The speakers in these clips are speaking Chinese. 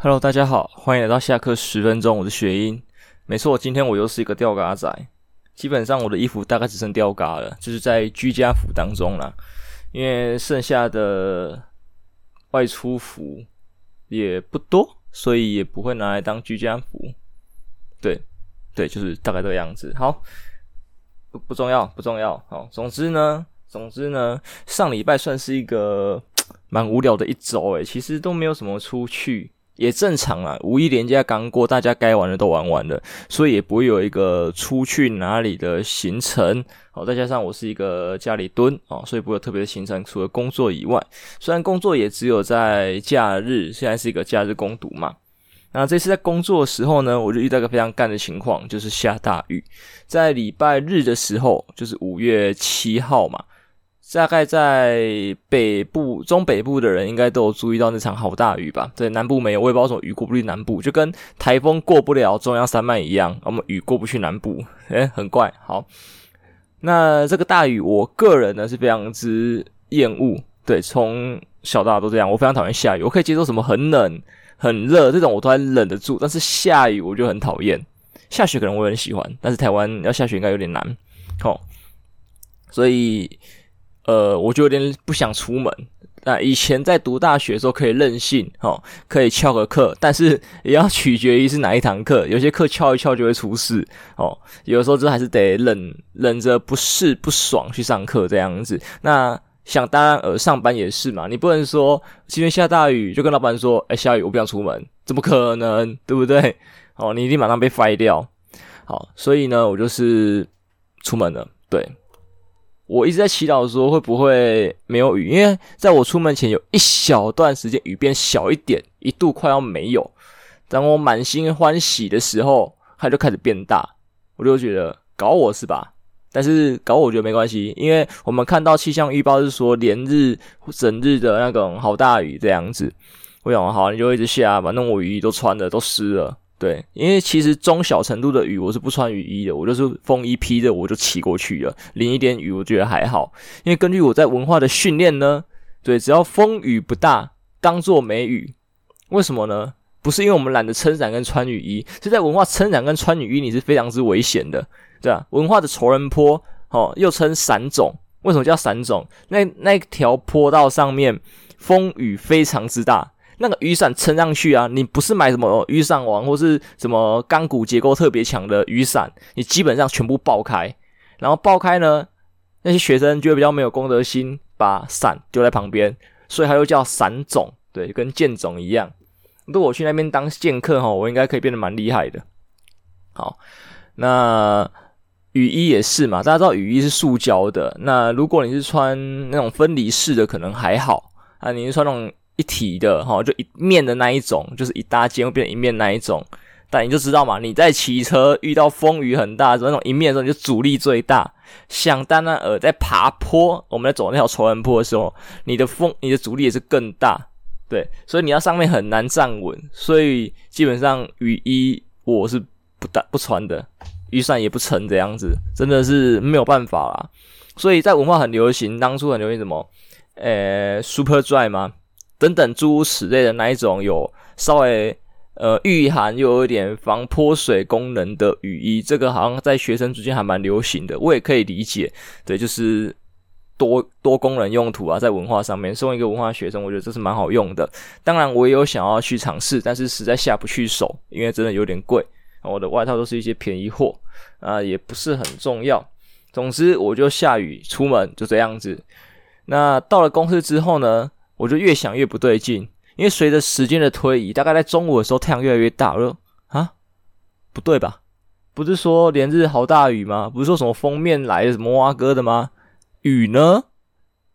Hello，大家好，欢迎来到下课十分钟，我是雪英。没错，今天我又是一个吊嘎仔，基本上我的衣服大概只剩吊嘎了，就是在居家服当中啦，因为剩下的外出服也不多，所以也不会拿来当居家服。对，对，就是大概这个样子。好，不不重要，不重要。好，总之呢，总之呢，上礼拜算是一个 蛮无聊的一周诶，其实都没有什么出去。也正常啊，五一连假刚过，大家该玩的都玩完了，所以也不会有一个出去哪里的行程。好，再加上我是一个家里蹲啊，所以不会有特别的行程，除了工作以外。虽然工作也只有在假日，现在是一个假日工读嘛。那这次在工作的时候呢，我就遇到一个非常干的情况，就是下大雨。在礼拜日的时候，就是五月七号嘛。大概在北部、中北部的人应该都有注意到那场好大雨吧？对，南部没有，我也不知道为什么雨过不去南部，就跟台风过不了中央山脉一样，我们雨过不去南部，诶，很怪。好，那这个大雨，我个人呢是非常之厌恶。对，从小到大都这样，我非常讨厌下雨。我可以接受什么很冷、很热这种，我都还忍得住，但是下雨我就很讨厌。下雪可能我很喜欢，但是台湾要下雪应该有点难。好，所以。呃，我就有点不想出门。那以前在读大学的时候可以任性，哦，可以翘个课，但是也要取决于是哪一堂课。有些课翘一翘就会出事，哦，有的时候这还是得忍忍着不适不爽去上课这样子。那想当然呃，上班也是嘛，你不能说今天下大雨就跟老板说，哎，下雨我不想出门，怎么可能，对不对？哦，你一定马上被 fi 掉。好，所以呢，我就是出门了，对。我一直在祈祷说会不会没有雨，因为在我出门前有一小段时间雨变小一点，一度快要没有。当我满心欢喜的时候，它就开始变大，我就觉得搞我是吧？但是搞我觉得没关系，因为我们看到气象预报是说连日整日的那种好大雨这样子。我想好，你就一直下吧，那我雨衣都穿的都湿了。对，因为其实中小程度的雨我是不穿雨衣的，我就是风衣披着我就骑过去了，淋一点雨我觉得还好。因为根据我在文化的训练呢，对，只要风雨不大，当做没雨。为什么呢？不是因为我们懒得撑伞跟穿雨衣，是在文化撑伞跟穿雨衣你是非常之危险的，对啊，文化的仇人坡，哦，又称伞种，为什么叫伞种？那那条坡道上面风雨非常之大。那个雨伞撑上去啊，你不是买什么雨伞王或是什么钢骨结构特别强的雨伞，你基本上全部爆开，然后爆开呢，那些学生就会比较没有公德心，把伞丢在旁边，所以它又叫伞种，对，跟剑种一样。如果我去那边当剑客哈，我应该可以变得蛮厉害的。好，那雨衣也是嘛，大家知道雨衣是塑胶的，那如果你是穿那种分离式的，可能还好啊，你是穿那种。一体的哈，就一面的那一种，就是一搭肩会变成一面那一种。但你就知道嘛，你在骑车遇到风雨很大的时候，那种一面的时候，你就阻力最大。想当然尔，在爬坡，我们在走那条仇人坡的时候，你的风，你的阻力也是更大。对，所以你要上面很难站稳。所以基本上雨衣我是不带不穿的，雨伞也不撑这样子，真的是没有办法啦。所以在文化很流行，当初很流行什么，呃，Super Dry 吗？等等诸如此类的那一种有稍微呃御寒又有一点防泼水功能的雨衣，这个好像在学生之间还蛮流行的，我也可以理解。对，就是多多功能用途啊，在文化上面送一个文化学生，我觉得这是蛮好用的。当然，我也有想要去尝试，但是实在下不去手，因为真的有点贵。我的外套都是一些便宜货啊，也不是很重要。总之，我就下雨出门就这样子。那到了公司之后呢？我就越想越不对劲，因为随着时间的推移，大概在中午的时候，太阳越来越大。我说啊，不对吧？不是说连日好大雨吗？不是说什么封面来什么挖哥的吗？雨呢？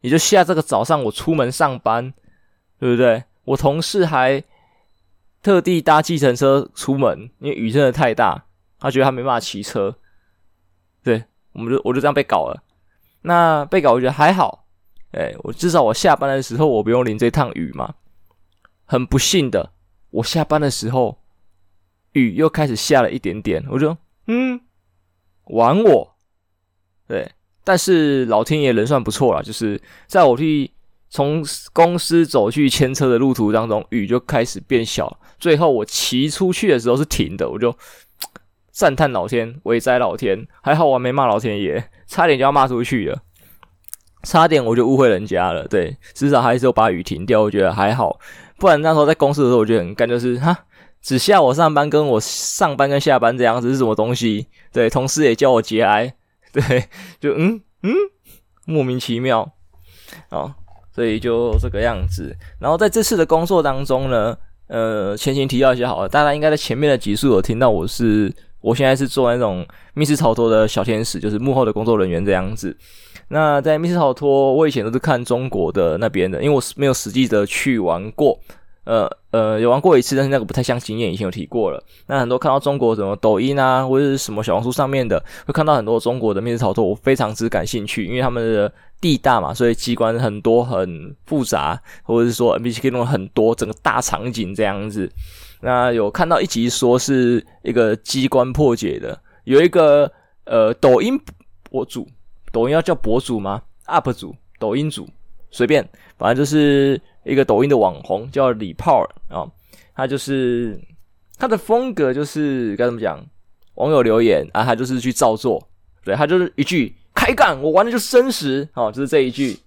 也就下这个早上，我出门上班，对不对？我同事还特地搭计程车出门，因为雨真的太大，他觉得他没办法骑车。对，我们就我就这样被搞了。那被搞，我觉得还好。哎，我至少我下班的时候我不用淋这趟雨嘛。很不幸的，我下班的时候雨又开始下了一点点，我就嗯，玩我。对，但是老天爷人算不错啦，就是在我去从公司走去牵车的路途当中，雨就开始变小。最后我骑出去的时候是停的，我就赞叹老天，伟哉老天，还好我没骂老天爷，差点就要骂出去了，差点我就误会人家了。对，至少还是有把雨停掉，我觉得还好。不然那时候在公司的时候，我觉得很干，就是哈，只下我上班跟我上班跟下班这样子是什么东西？对，同事也叫我节哀，对，就嗯嗯，莫名其妙哦。所以就这个样子，然后在这次的工作当中呢，呃，前情提要一下好了，大家应该在前面的集数有听到我是，我现在是做那种密室逃脱的小天使，就是幕后的工作人员这样子。那在密室逃脱，我以前都是看中国的那边的，因为我是没有实际的去玩过。呃呃，有玩过一次，但是那个不太像经验，以前有提过了。那很多看到中国什么抖音啊，或者是什么小红书上面的，会看到很多中国的密室逃脱，我非常之感兴趣，因为他们的地大嘛，所以机关很多很复杂，或者是说 NPC 可以弄很多整个大场景这样子。那有看到一集说是一个机关破解的，有一个呃抖音博主，抖音要叫博主吗？UP 主，抖音主，随便，反正就是。一个抖音的网红叫李炮儿啊，他就是他的风格就是该怎么讲？网友留言啊，他就是去照做，对，他就是一句开干，我玩的就是真实哦，就是这一句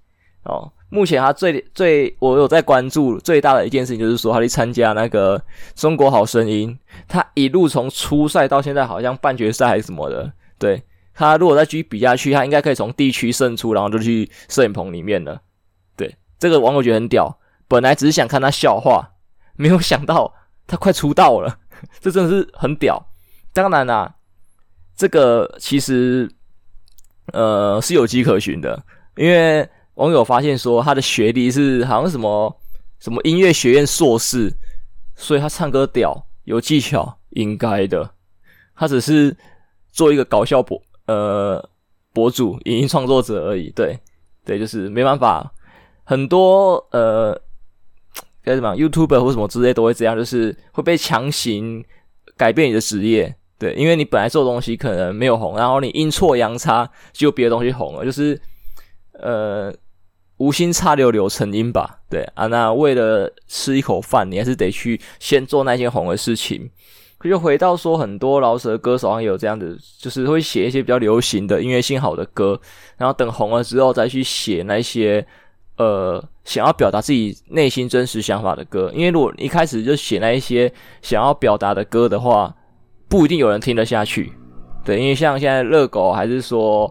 哦。目前他最最我有在关注最大的一件事情，就是说他去参加那个中国好声音，他一路从初赛到现在好像半决赛还是什么的，对，他如果再继续比下去，他应该可以从地区胜出，然后就去摄影棚里面了。对，这个网友觉得很屌。本来只是想看他笑话，没有想到他快出道了，这真的是很屌。当然啦、这个其实呃是有迹可循的，因为网友发现说他的学历是好像什么什么音乐学院硕士，所以他唱歌屌有技巧，应该的。他只是做一个搞笑博呃博主、影音创作者而已。对对，就是没办法，很多呃。该怎么 YouTuber 或什么之类都会这样，就是会被强行改变你的职业，对，因为你本来做东西可能没有红，然后你阴错阳差就别的东西红了，就是呃无心插柳柳成荫吧，对啊，那为了吃一口饭，你还是得去先做那件红的事情。就回到说，很多饶舌歌手好像有这样子，就是会写一些比较流行的音乐性好的歌，然后等红了之后再去写那些。呃，想要表达自己内心真实想法的歌，因为如果一开始就写那一些想要表达的歌的话，不一定有人听得下去。对，因为像现在热狗还是说，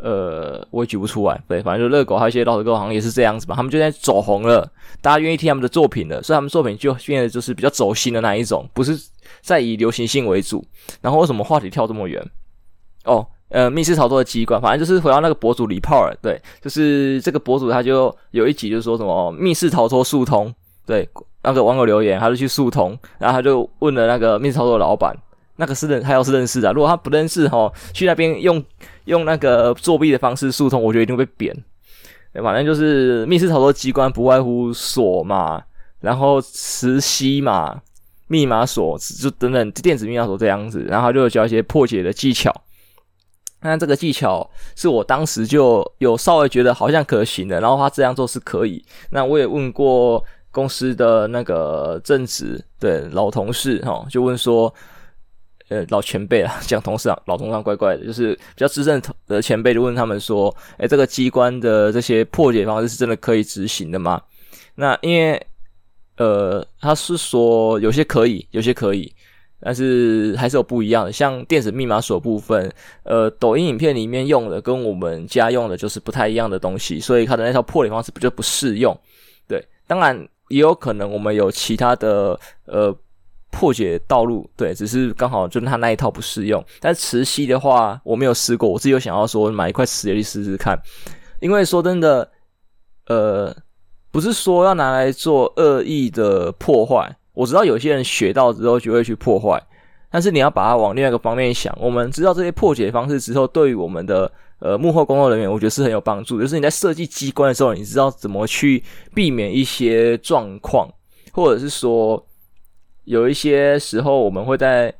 呃，我也举不出来。对，反正就热狗还有一些饶舌歌好像也是这样子吧，他们就在走红了，大家愿意听他们的作品了，所以他们作品就变得就是比较走心的那一种，不是再以流行性为主。然后为什么话题跳这么远？哦。呃，密室逃脱的机关，反正就是回到那个博主李炮儿，对，就是这个博主他就有一集就说什么密室逃脱速通，对，那个网友留言，他就去速通，然后他就问了那个密室逃脱的老板，那个是认，他要是认识的，如果他不认识齁，去那边用用那个作弊的方式速通，我觉得一定会被扁。反正就是密室逃脱机关不外乎锁嘛，然后磁吸嘛，密码锁就等等电子密码锁这样子，然后就教一些破解的技巧。那这个技巧是我当时就有稍微觉得好像可行的，然后他这样做是可以。那我也问过公司的那个正职对老同事哈，就问说，呃，老前辈啊，讲同事啊，老同事怪怪的，就是比较资深的前辈就问他们说，诶，这个机关的这些破解方式是真的可以执行的吗？那因为呃，他是说有些可以，有些可以。但是还是有不一样的，像电子密码锁部分，呃，抖音影片里面用的跟我们家用的就是不太一样的东西，所以它的那套破解方式不就不适用。对，当然也有可能我们有其他的呃破解道路，对，只是刚好就是它那一套不适用。但是磁吸的话，我没有试过，我自己有想要说买一块磁铁去试试看，因为说真的，呃，不是说要拿来做恶意的破坏。我知道有些人学到之后就会去破坏，但是你要把它往另外一个方面想。我们知道这些破解方式之后，对于我们的呃幕后工作人员，我觉得是很有帮助。就是你在设计机关的时候，你知道怎么去避免一些状况，或者是说有一些时候我们会在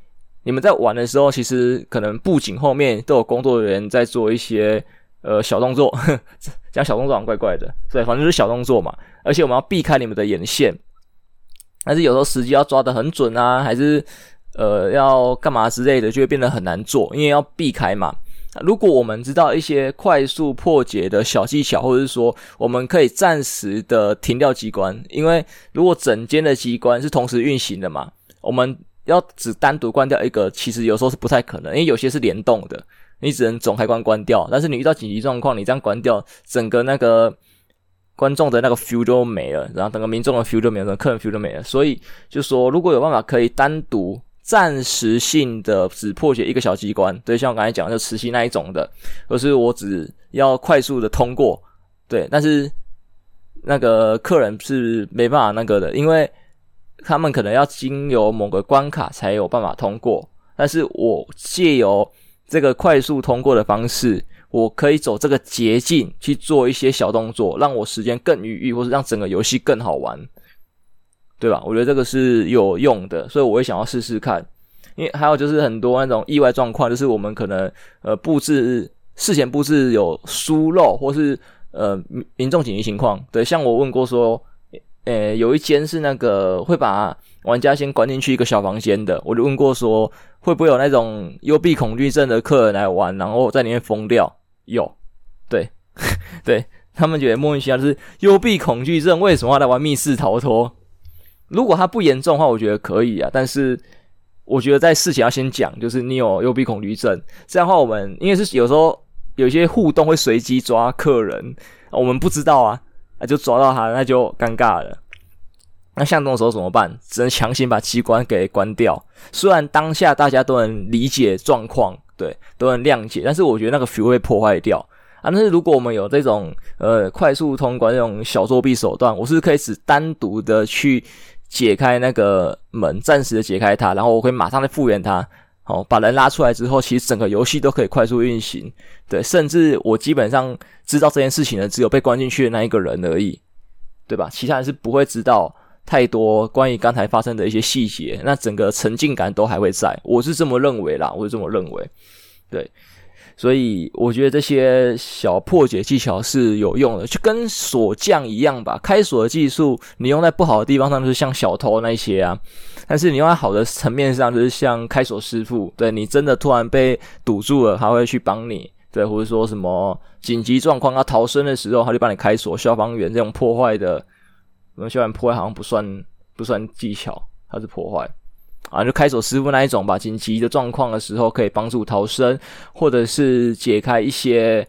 你们在玩的时候，其实可能布景后面都有工作人员在做一些呃小动作，这样小动作好像怪怪的，对，反正就是小动作嘛。而且我们要避开你们的眼线，但是有时候时机要抓得很准啊，还是呃要干嘛之类的，就会变得很难做，因为要避开嘛。如果我们知道一些快速破解的小技巧，或者是说我们可以暂时的停掉机关，因为如果整间的机关是同时运行的嘛，我们要只单独关掉一个，其实有时候是不太可能，因为有些是联动的，你只能总开关关掉。但是你遇到紧急状况，你这样关掉，整个那个观众的那个 feel 都没了，然后整个民众的 feel 就没了，客人 feel 都没了。所以就说，如果有办法可以单独。暂时性的只破解一个小机关，对，像我刚才讲的，就磁吸那一种的，而是我只要快速的通过，对，但是那个客人是没办法那个的，因为他们可能要经由某个关卡才有办法通过，但是我借由这个快速通过的方式，我可以走这个捷径去做一些小动作，让我时间更余裕，或是让整个游戏更好玩。对吧？我觉得这个是有用的，所以我会想要试试看。因为还有就是很多那种意外状况，就是我们可能呃布置事前布置有疏漏，或是呃民众紧急情况。对，像我问过说，呃有一间是那个会把玩家先关进去一个小房间的，我就问过说，会不会有那种幽闭恐惧症的客人来玩，然后在里面疯掉？有，对 对，他们觉得莫名其妙，就是幽闭恐惧症为什么要来玩密室逃脱？如果他不严重的话，我觉得可以啊。但是我觉得在事前要先讲，就是你有幽闭恐惧症，这样的话我们因为是有时候有些互动会随机抓客人，我们不知道啊，那就抓到他，那就尴尬了。那像这种时候怎么办？只能强行把机关给关掉。虽然当下大家都能理解状况，对，都能谅解，但是我觉得那个 feel 会破坏掉啊。但是如果我们有这种呃快速通关这种小作弊手段，我是可以只单独的去。解开那个门，暂时的解开它，然后我会马上的复原它。好，把人拉出来之后，其实整个游戏都可以快速运行。对，甚至我基本上知道这件事情的只有被关进去的那一个人而已，对吧？其他人是不会知道太多关于刚才发生的一些细节。那整个沉浸感都还会在，我是这么认为啦，我是这么认为。对。所以我觉得这些小破解技巧是有用的，就跟锁匠一样吧。开锁的技术你用在不好的地方上，就是像小偷那些啊；但是你用在好的层面上，就是像开锁师傅。对，你真的突然被堵住了，他会去帮你。对，或者说什么紧急状况他逃生的时候，他就帮你开锁。消防员这种破坏的，我们消防员破坏好像不算不算技巧，它是破坏。啊，就开锁师傅那一种吧，紧急的状况的时候可以帮助逃生，或者是解开一些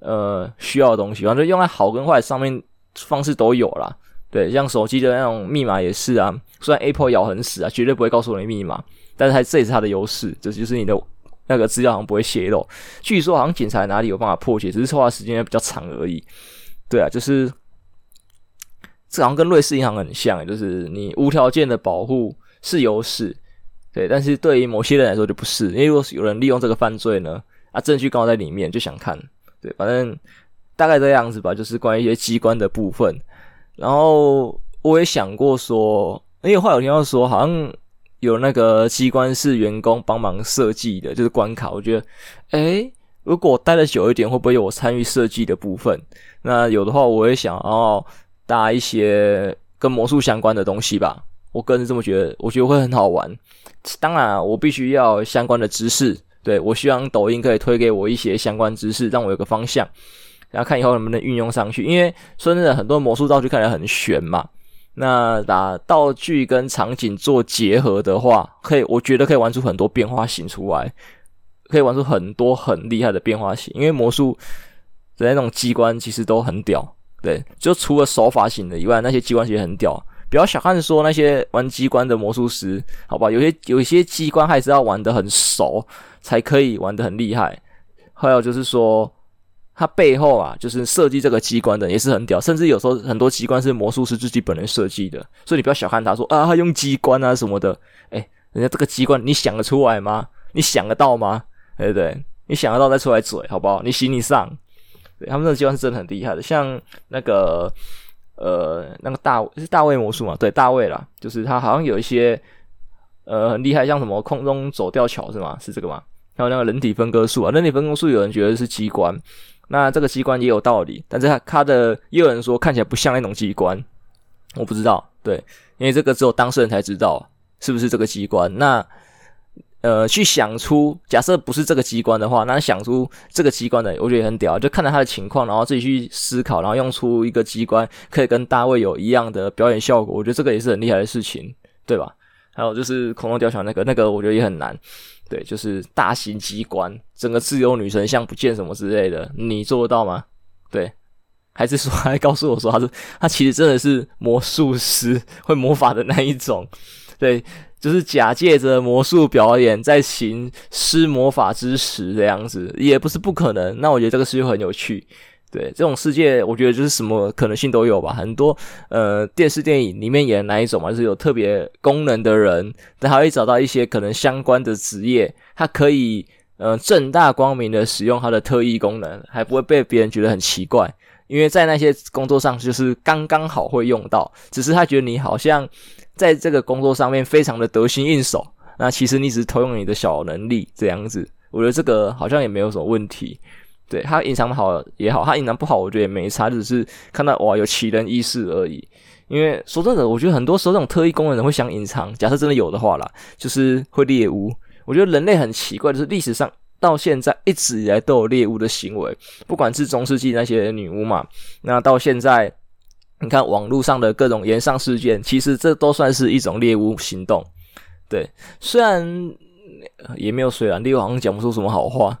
呃需要的东西。反正用在好跟坏上面方式都有啦。对，像手机的那种密码也是啊。虽然 Apple 咬很死啊，绝对不会告诉你密码，但是它这也是它的优势，这就是你的那个资料好像不会泄露。据说好像警察哪里有办法破解，只是花的时间比较长而已。对啊，就是这好像跟瑞士银行很像，就是你无条件的保护。是优势，对，但是对于某些人来说就不是，因为如果有人利用这个犯罪呢，啊，证据刚好在里面，就想看，对，反正大概这样子吧，就是关于一些机关的部分。然后我也想过说，因为后来我听到说，好像有那个机关是员工帮忙设计的，就是关卡。我觉得，诶，如果我待的久一点，会不会有我参与设计的部分？那有的话，我也想要搭一些跟魔术相关的东西吧。我个人是这么觉得，我觉得会很好玩。当然，我必须要相关的知识。对，我希望抖音可以推给我一些相关知识，让我有个方向，然后看以后能不能运用上去。因为说真的，很多魔术道具看起来很玄嘛。那把道具跟场景做结合的话，可以，我觉得可以玩出很多变化型出来，可以玩出很多很厉害的变化型。因为魔术的那种机关其实都很屌，对，就除了手法型的以外，那些机关其实很屌。不要小看说那些玩机关的魔术师，好吧？有些有一些机关还是要玩得很熟，才可以玩得很厉害。还有就是说，他背后啊，就是设计这个机关的也是很屌，甚至有时候很多机关是魔术师自己本人设计的。所以你不要小看他说啊，他用机关啊什么的，诶，人家这个机关你想得出来吗？你想得到吗？对不对？你想得到再出来嘴，好不好？你行你上。对，他们那个机关是真的很厉害的，像那个。呃，那个大是大卫魔术嘛？对，大卫啦，就是他好像有一些呃很厉害，像什么空中走吊桥是吗？是这个吗？还有那个人体分割术啊，人体分割术有人觉得是机关，那这个机关也有道理，但是他他的也有人说看起来不像那种机关，我不知道，对，因为这个只有当事人才知道是不是这个机关，那。呃，去想出假设不是这个机关的话，那想出这个机关的，我觉得也很屌，就看到他的情况，然后自己去思考，然后用出一个机关可以跟大卫有一样的表演效果，我觉得这个也是很厉害的事情，对吧？还有就是恐龙雕像那个，那个我觉得也很难，对，就是大型机关，整个自由女神像不见什么之类的，你做得到吗？对，还是说还告诉我说他是他其实真的是魔术师，会魔法的那一种，对。就是假借着魔术表演，在行施魔法之时这样子，也不是不可能。那我觉得这个世界很有趣，对这种世界，我觉得就是什么可能性都有吧。很多呃电视电影里面演的那一种嘛，就是有特别功能的人，他还会找到一些可能相关的职业，他可以呃正大光明的使用他的特异功能，还不会被别人觉得很奇怪。因为在那些工作上，就是刚刚好会用到，只是他觉得你好像在这个工作上面非常的得心应手，那其实你只是偷用你的小能力这样子。我觉得这个好像也没有什么问题。对，他隐藏好也好，他隐藏不好，我觉得也没差，只是看到哇有奇人异事而已。因为说真的，我觉得很多时候这种特异功能人会想隐藏，假设真的有的话啦，就是会猎巫。我觉得人类很奇怪，就是历史上。到现在一直以来都有猎巫的行为，不管是中世纪那些女巫嘛，那到现在你看网络上的各种炎上事件，其实这都算是一种猎巫行动。对，虽然也没有虽然猎巫好像讲不出什么好话。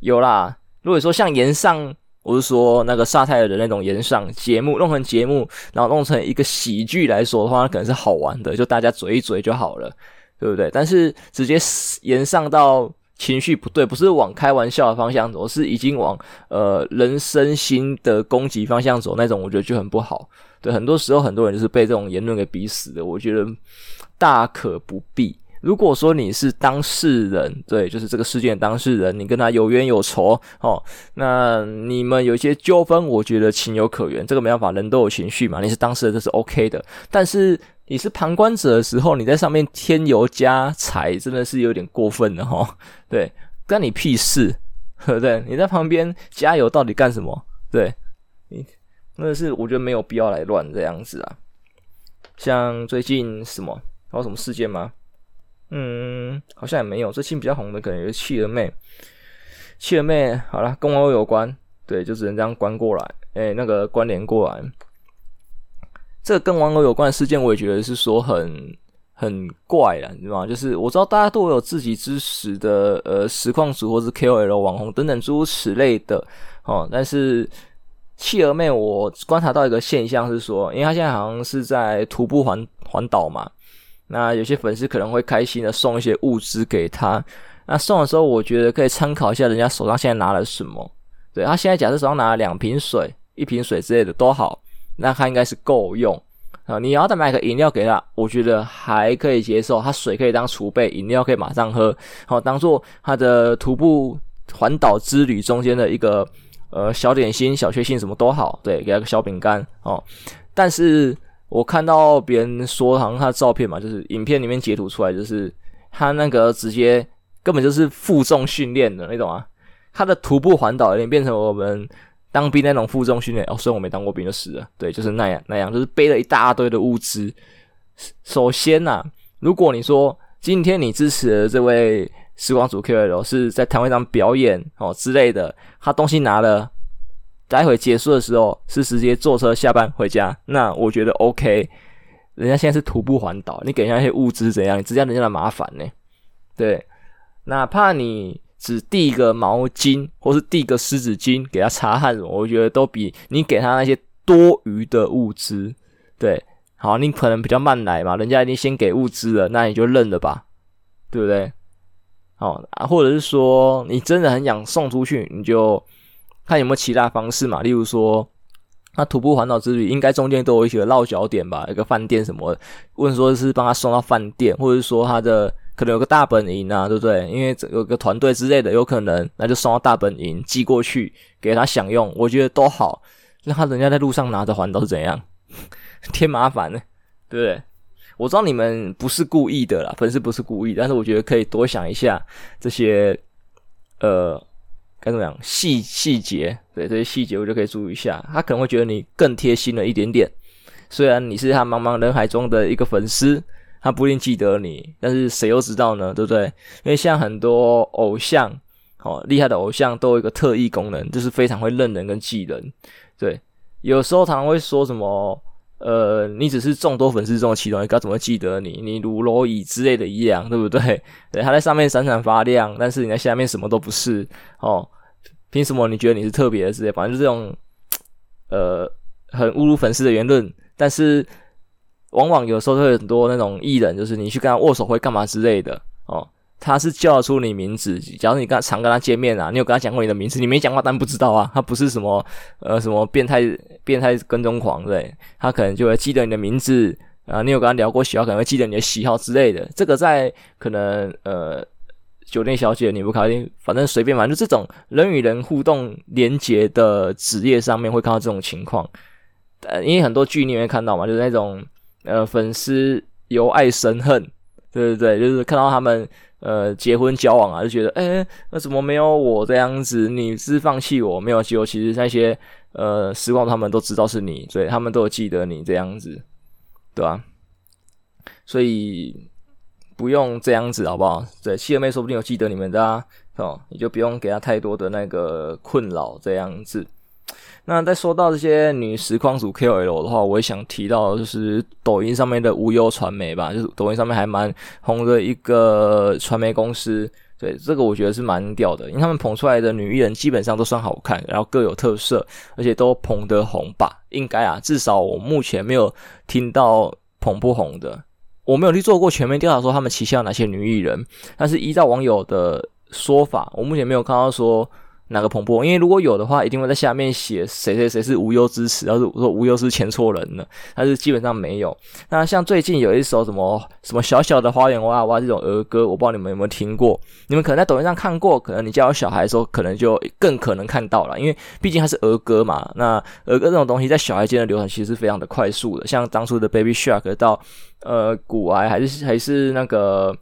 有啦，如果说像炎上，我是说那个萨泰尔的那种炎上节目，弄成节目，然后弄成一个喜剧来说的话，那可能是好玩的，就大家嘴一嘴就好了，对不对？但是直接延上到。情绪不对，不是往开玩笑的方向走，是已经往呃人身心的攻击方向走那种，我觉得就很不好。对，很多时候很多人就是被这种言论给逼死的，我觉得大可不必。如果说你是当事人，对，就是这个事件当事人，你跟他有冤有仇，哦，那你们有一些纠纷，我觉得情有可原，这个没办法，人都有情绪嘛，你是当事人这是 OK 的。但是你是旁观者的时候，你在上面添油加柴，真的是有点过分了哈。对，关你屁事，对 不对？你在旁边加油到底干什么？对，你那是我觉得没有必要来乱这样子啊。像最近什么还有什么事件吗？嗯，好像也没有。最近比较红的可能就是企鹅妹，企鹅妹好了，跟网友有关，对，就只能这样关过来，哎、那个关联过来。这个跟网友有关的事件，我也觉得是说很很怪了，你知道吗？就是我知道大家都有自己支持的呃实况主或是 KOL 网红等等诸如此类的哦，但是企鹅妹，我观察到一个现象是说，因为她现在好像是在徒步环环岛嘛。那有些粉丝可能会开心的送一些物资给他。那送的时候，我觉得可以参考一下人家手上现在拿了什么。对，他现在假设手上拿了两瓶水、一瓶水之类的都好，那他应该是够用啊。你要再买个饮料给他，我觉得还可以接受。他水可以当储备，饮料可以马上喝，好当做他的徒步环岛之旅中间的一个呃小点心、小确幸，什么都好。对，给他个小饼干哦。但是。我看到别人说，好像他的照片嘛，就是影片里面截图出来，就是他那个直接根本就是负重训练的那种啊。他的徒步环岛有点变成我们当兵那种负重训练哦。虽然我没当过兵，就是了。对，就是那样那样，就是背了一大堆的物资。首先呐、啊，如果你说今天你支持的这位实况主 KOL 是在摊位上表演哦之类的，他东西拿了。待会结束的时候是直接坐车下班回家，那我觉得 OK。人家现在是徒步环岛，你给人家一些物资怎样？你增加人家的麻烦呢？对，哪怕你只递一个毛巾或是递个湿纸巾给他擦汗，我觉得都比你给他那些多余的物资。对，好，你可能比较慢来嘛，人家已经先给物资了，那你就认了吧，对不对？好啊，或者是说你真的很想送出去，你就。看有没有其他方式嘛？例如说，他徒步环岛之旅应该中间都有一些落脚点吧，一个饭店什么。问说是帮他送到饭店，或者是说他的可能有个大本营啊，对不对？因为有个团队之类的，有可能那就送到大本营寄过去给他享用，我觉得都好。那他人家在路上拿着环岛是怎样？添麻烦呢，对不对？我知道你们不是故意的啦，粉丝不是故意，但是我觉得可以多想一下这些呃，该怎么样？细细节，对这些细节我就可以注意一下。他可能会觉得你更贴心了一点点。虽然你是他茫茫人海中的一个粉丝，他不一定记得你，但是谁又知道呢？对不对？因为像很多偶像，哦，厉害的偶像都有一个特异功能，就是非常会认人跟记人。对，有时候常常会说什么，呃，你只是众多粉丝中的其中一个，怎么记得你？你如蝼蚁之类的一样，对不对？对，他在上面闪闪发亮，但是你在下面什么都不是哦。凭什么你觉得你是特别的之类？反正就是这种，呃，很侮辱粉丝的言论。但是，往往有时候会很多那种艺人，就是你去跟他握手会干嘛之类的哦，他是叫得出你名字。假如你跟他常跟他见面啊，你有跟他讲过你的名字，你没讲话，但不知道啊。他不是什么呃什么变态变态跟踪狂，对，他可能就会记得你的名字啊。你有跟他聊过喜好，可能会记得你的喜好之类的。这个在可能呃酒店小姐、你不开心，反正随便，反正就这种人与人互动连接的职业上面会看到这种情况。呃，因为很多剧你会看到嘛，就是那种呃粉丝由爱生恨，对对对，就是看到他们呃结婚交往啊，就觉得哎，那怎么没有我这样子？你是放弃我没有？结果其实那些呃时光他们都知道是你，所以他们都有记得你这样子，对吧？所以不用这样子好不好？对，七二妹说不定有记得你们的啊，哦，你就不用给他太多的那个困扰这样子。那在说到这些女实况主 KOL 的话，我也想提到就是抖音上面的无忧传媒吧，就是抖音上面还蛮红的一个传媒公司。对，这个我觉得是蛮屌的，因为他们捧出来的女艺人基本上都算好看，然后各有特色，而且都捧得红吧？应该啊，至少我目前没有听到捧不红的。我没有去做过全面调查说他们旗下有哪些女艺人，但是依照网友的说法，我目前没有看到说。哪个捧不红？因为如果有的话，一定会在下面写谁谁谁是无忧支持，要是说无忧是签错人了，但是基本上没有。那像最近有一首什么什么小小的花园娃娃这种儿歌，我不知道你们有没有听过？你们可能在抖音上看过，可能你家有小孩的时候，可能就更可能看到了，因为毕竟它是儿歌嘛。那儿歌这种东西在小孩间的流传其实是非常的快速的，像当初的 Baby Shark 到呃古癌还是还是那个。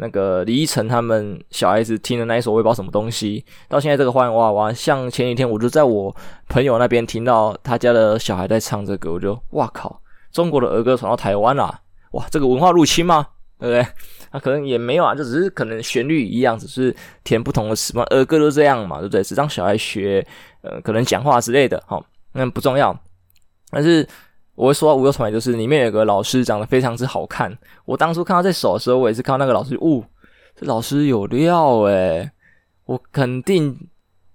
那个李依晨他们小孩子听的那一首我也不知道什么东西，到现在这个花样娃娃，像前几天我就在我朋友那边听到他家的小孩在唱这个，我就哇靠，中国的儿歌传到台湾啦，哇，这个文化入侵吗？对不对？那、可能也没有啊，就只是可能旋律一样，只是填不同的词嘛，儿歌都这样嘛，对不对？只让小孩学，呃，可能讲话之类的，好，那不重要，但是。我会说到无忧传媒，就是里面有个老师长得非常之好看。我当初看到这首的时候，我也是看到那个老师，呜、哦，这老师有料诶，我肯定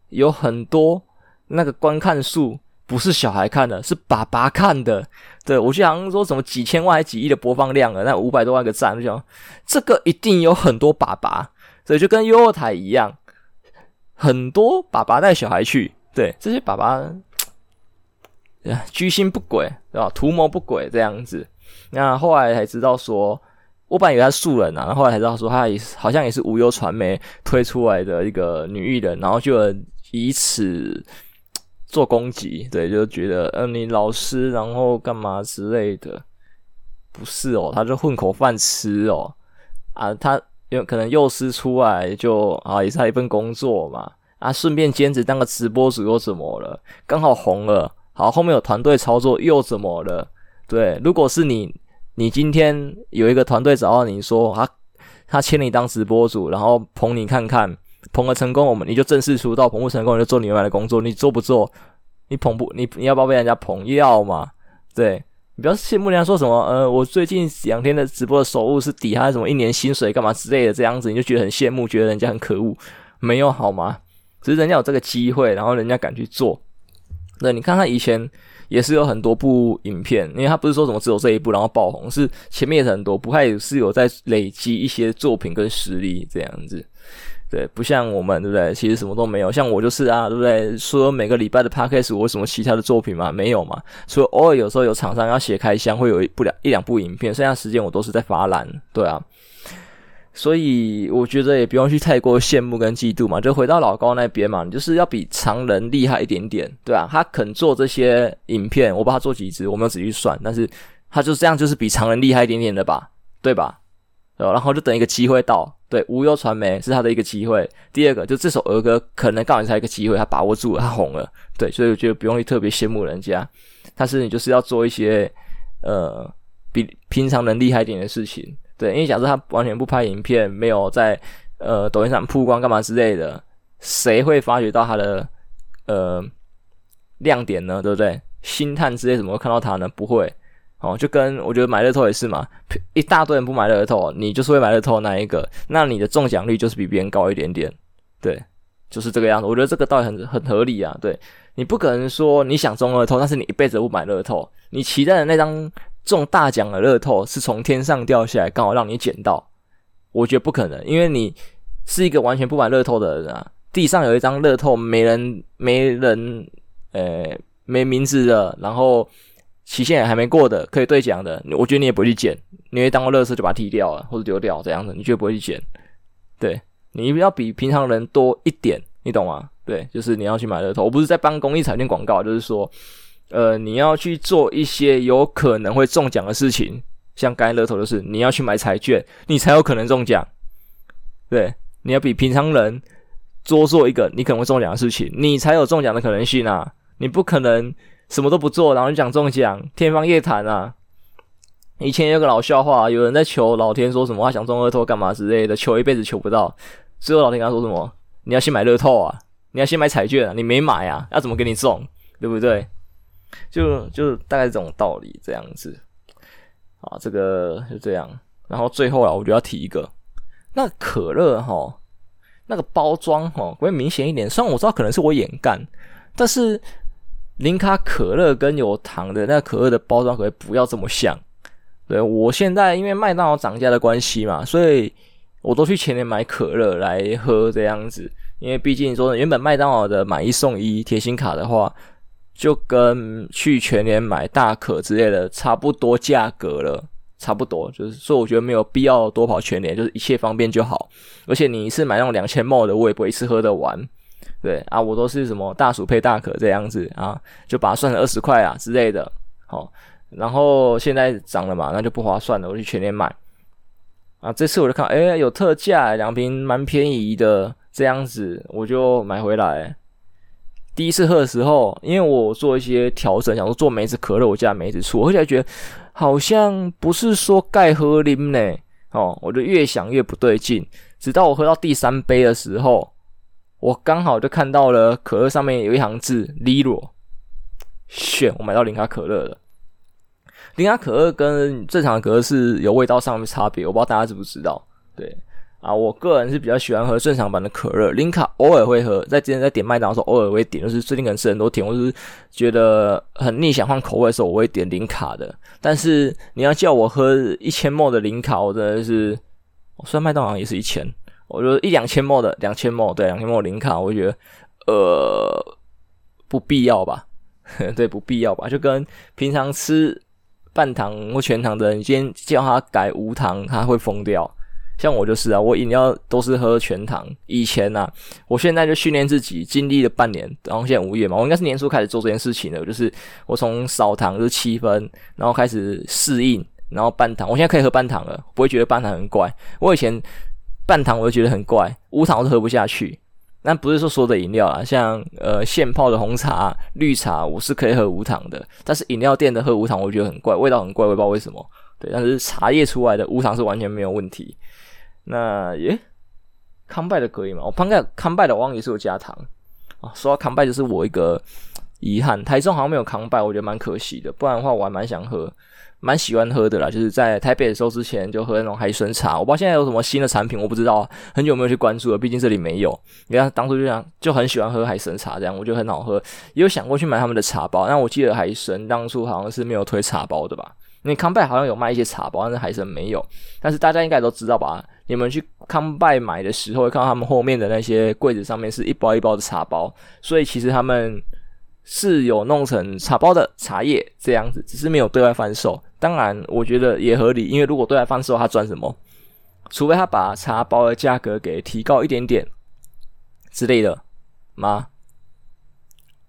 有很多那个观看数不是小孩看的，是爸爸看的。对，我就想说什么几千万还几亿的播放量了，那五百多万个赞，就想这个一定有很多爸爸，所以就跟幼儿台一样，很多爸爸带小孩去。对，这些爸爸。居心不轨，对吧？图谋不轨这样子。那后来才知道说，我本来以为他素人啊，然后后来才知道说，他也是好像也是无忧传媒推出来的一个女艺人，然后就以此做攻击，对，就觉得嗯、你老师然后干嘛之类的，不是哦，他就混口饭吃哦，啊，他有可能幼师出来就啊，也是他一份工作嘛，啊，顺便兼职当个直播主又怎么了？刚好红了。好，后面有团队操作又怎么了？对，如果是你，你今天有一个团队找到你说，他他签你当直播主，然后捧你看看，捧了成功，我们你就正式出道；捧不成功，你就做你原来的工作。你做不做？你捧不？你你要不要被人家捧？要嘛？对，你不要羡慕人家说什么，呃，我最近两天的直播的收入是抵他什么一年薪水干嘛之类的，这样子你就觉得很羡慕，觉得人家很可恶，没有好吗？只是人家有这个机会，然后人家敢去做。对，你看他以前也是有很多部影片，因为他不是说什么只有这一部然后爆红，是前面也很多部，他也是有在累积一些作品跟实力这样子。对，不像我们，对不对？其实什么都没有，像我就是啊，对不对？说每个礼拜的 podcast 我有什么其他的作品吗？没有嘛。所以偶尔有时候有厂商要写开箱，会有一不两一两部影片，剩下时间我都是在发懒，对啊。所以我觉得也不用去太过羡慕跟嫉妒嘛，就回到老高那边嘛，你就是要比常人厉害一点点，对啊，他肯做这些影片，我不知道他做几支，我没有仔细算，但是他就这样，就是比常人厉害一点点的吧，对吧？然后就等一个机会到。对，无忧传媒是他的一个机会。第二个，就这首儿歌可能刚好才一个机会，他把握住了，他红了。对，所以我觉得不用去特别羡慕人家，但是你就是要做一些呃比平常人厉害一点的事情。对，因为假设他完全不拍影片，没有在呃抖音上曝光干嘛之类的，谁会发觉到他的呃亮点呢？对不对？星探之类怎么会看到他呢？不会。哦，就跟我觉得买乐透也是嘛，一大堆人不买乐透，你就是会买乐透那一个，那你的中奖率就是比别人高一点点，对，就是这个样子。我觉得这个道理很很合理啊，对，你不可能说你想中乐透，但是你一辈子不买乐透，你期待的那张中大奖的乐透是从天上掉下来，刚好让你捡到，我觉得不可能，因为你是一个完全不买乐透的人啊，地上有一张乐透，没人没人，呃，没名字的，然后。期限还没过的，可以兑奖的，我觉得你也不会去捡，你会当个乐色就把它踢掉了，或者丢掉这样子，你绝对不会去捡。对，你要比平常人多一点，你懂吗？对，就是你要去买乐透，我不是在帮公益彩券广告，就是说，呃，你要去做一些有可能会中奖的事情，像刚才乐透的事，你要去买彩券，你才有可能中奖。对，你要比平常人多做一个你可能会中奖的事情，你才有中奖的可能性啊，你不可能。什么都不做，然后就讲中奖，天方夜谭啊！以前有个老笑话，有人在求老天说什么，他想中乐透干嘛之类的，求一辈子求不到，最后老天跟他说什么？你要先买乐透啊，你要先买彩券啊，你没买啊，要怎么给你中？对不对？就就大概这种道理这样子。啊，这个就这样。然后最后啊，我就要提一个，那可乐哈，那个包装齁，会明显一点。虽然我知道可能是我眼干，但是。零卡可乐跟有糖的那可乐的包装可以不要这么像。对，我现在因为麦当劳涨价的关系嘛，所以我都去前面买可乐来喝这样子。因为毕竟说原本麦当劳的买一送一贴心卡的话，就跟去全联买大可之类的差不多价格了，差不多。就是说，我觉得没有必要多跑全联，就是一切方便就好。而且你一次买那种两千 m 的，我也不一次喝得完。对啊，我都是什么大薯配大可这样子啊，就把它算成二十块啊之类的。好，然后现在涨了嘛，那就不划算了，我去全联买。啊，这次我就看，哎，有特价，两瓶蛮便宜的这样子，我就买回来。第一次喝的时候，因为我做一些调整，想说做梅子可乐，我加梅子醋，我后来觉得好像不是说盖喝啉呢。哦，我就越想越不对劲，直到我喝到第三杯的时候。我刚好就看到了可乐上面有一行字 “Liro”，选我买到零卡可乐了。零卡可乐跟正常的可乐是有味道上面差别，我不知道大家知不知道。对啊，我个人是比较喜欢喝正常版的可乐，零卡偶尔会喝，在之前在点麦当劳时候偶尔会点，就是最近可能吃很多甜，或是觉得很腻想换口味的时候，我会点零卡的。但是你要叫我喝一千 ml 的零卡，我真的是，虽然麦当劳也是一千。我觉得一两千 ml 的两千 ml 对两千 ml 零卡，我觉得呃不必要吧，对不必要吧，就跟平常吃半糖或全糖的人，你今天叫他改无糖，他会疯掉。像我就是啊，我饮料都是喝全糖。以前呐、啊，我现在就训练自己，经历了半年，然后现在五月嘛，我应该是年初开始做这件事情的，就是我从少糖就是七分，然后开始适应，然后半糖，我现在可以喝半糖了，不会觉得半糖很怪。我以前。半糖我就觉得很怪，无糖我是喝不下去。那不是说所有的饮料啊，像呃现泡的红茶、绿茶，我是可以喝无糖的。但是饮料店的喝无糖，我觉得很怪，味道很怪，我不知道为什么。对，但是茶叶出来的无糖是完全没有问题。那耶，康拜的可以吗？我翻开康拜的，我忘记是有加糖啊。说到康拜，就是我一个遗憾，台中好像没有康拜，我觉得蛮可惜的。不然的话，我还蛮想喝。蛮喜欢喝的啦，就是在台北的时候之前就喝那种海参茶。我不知道现在有什么新的产品，我不知道，很久没有去关注了。毕竟这里没有。你看当初就想就很喜欢喝海参茶，这样我觉得很好喝，也有想过去买他们的茶包。但我记得海参当初好像是没有推茶包的吧？那康拜好像有卖一些茶包，但是海参没有。但是大家应该都知道吧？你们去康拜买的时候，会看到他们后面的那些柜子上面是一包一包的茶包，所以其实他们。是有弄成茶包的茶叶这样子，只是没有对外贩售。当然，我觉得也合理，因为如果对外贩售，他赚什么？除非他把茶包的价格给提高一点点之类的吗？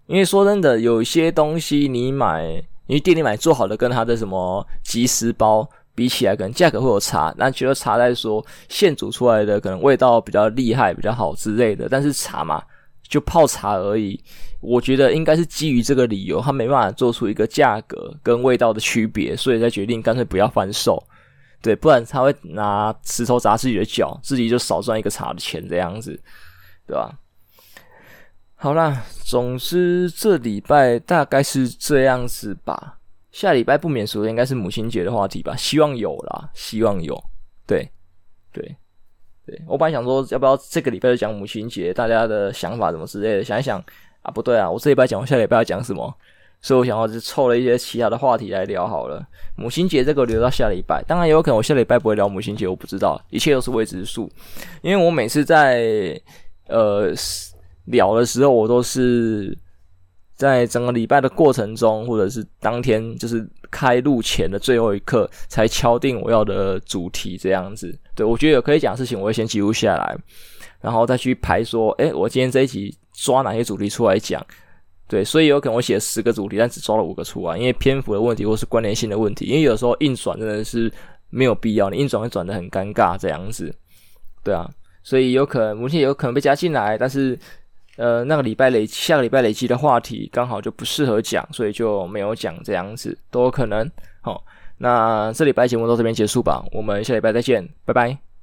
因为说真的，有些东西你买，你去店里买做好的，跟他的什么即食包比起来，可能价格会有差。那觉得差在说现煮出来的可能味道比较厉害、比较好之类的。但是茶嘛，就泡茶而已。我觉得应该是基于这个理由，他没办法做出一个价格跟味道的区别，所以才决定干脆不要贩售。对，不然他会拿石头砸自己的脚，自己就少赚一个茶的钱，这样子，对吧？好啦，总之这礼拜大概是这样子吧。下礼拜不免俗的应该是母亲节的话题吧？希望有啦，希望有。对，对，对。我本来想说，要不要这个礼拜就讲母亲节，大家的想法怎么之类的。想一想啊，不对啊，我这礼拜讲，我下礼拜要讲什么？所以我想要就凑了一些其他的话题来聊好了。母亲节这个留到下礼拜，当然也有可能我下礼拜不会聊母亲节，我不知道，一切都是未知数。因为我每次在呃。聊的时候，我都是在整个礼拜的过程中，或者是当天就是开录前的最后一刻才敲定我要的主题这样子。对，我觉得有可以讲的事情，我会先记录下来，然后再去排说，诶，我今天这一集抓哪些主题出来讲。对，所以有可能我写了十个主题，但只抓了五个出来，因为篇幅的问题或是关联性的问题。因为有时候硬转真的是没有必要，你硬转会转得很尴尬这样子。对啊，所以有可能目前有可能被加进来，但是。呃，那个礼拜累，下个礼拜累积的话题刚好就不适合讲，所以就没有讲这样子，都有可能。好，那这礼拜节目到这边结束吧，我们下礼拜再见，拜拜。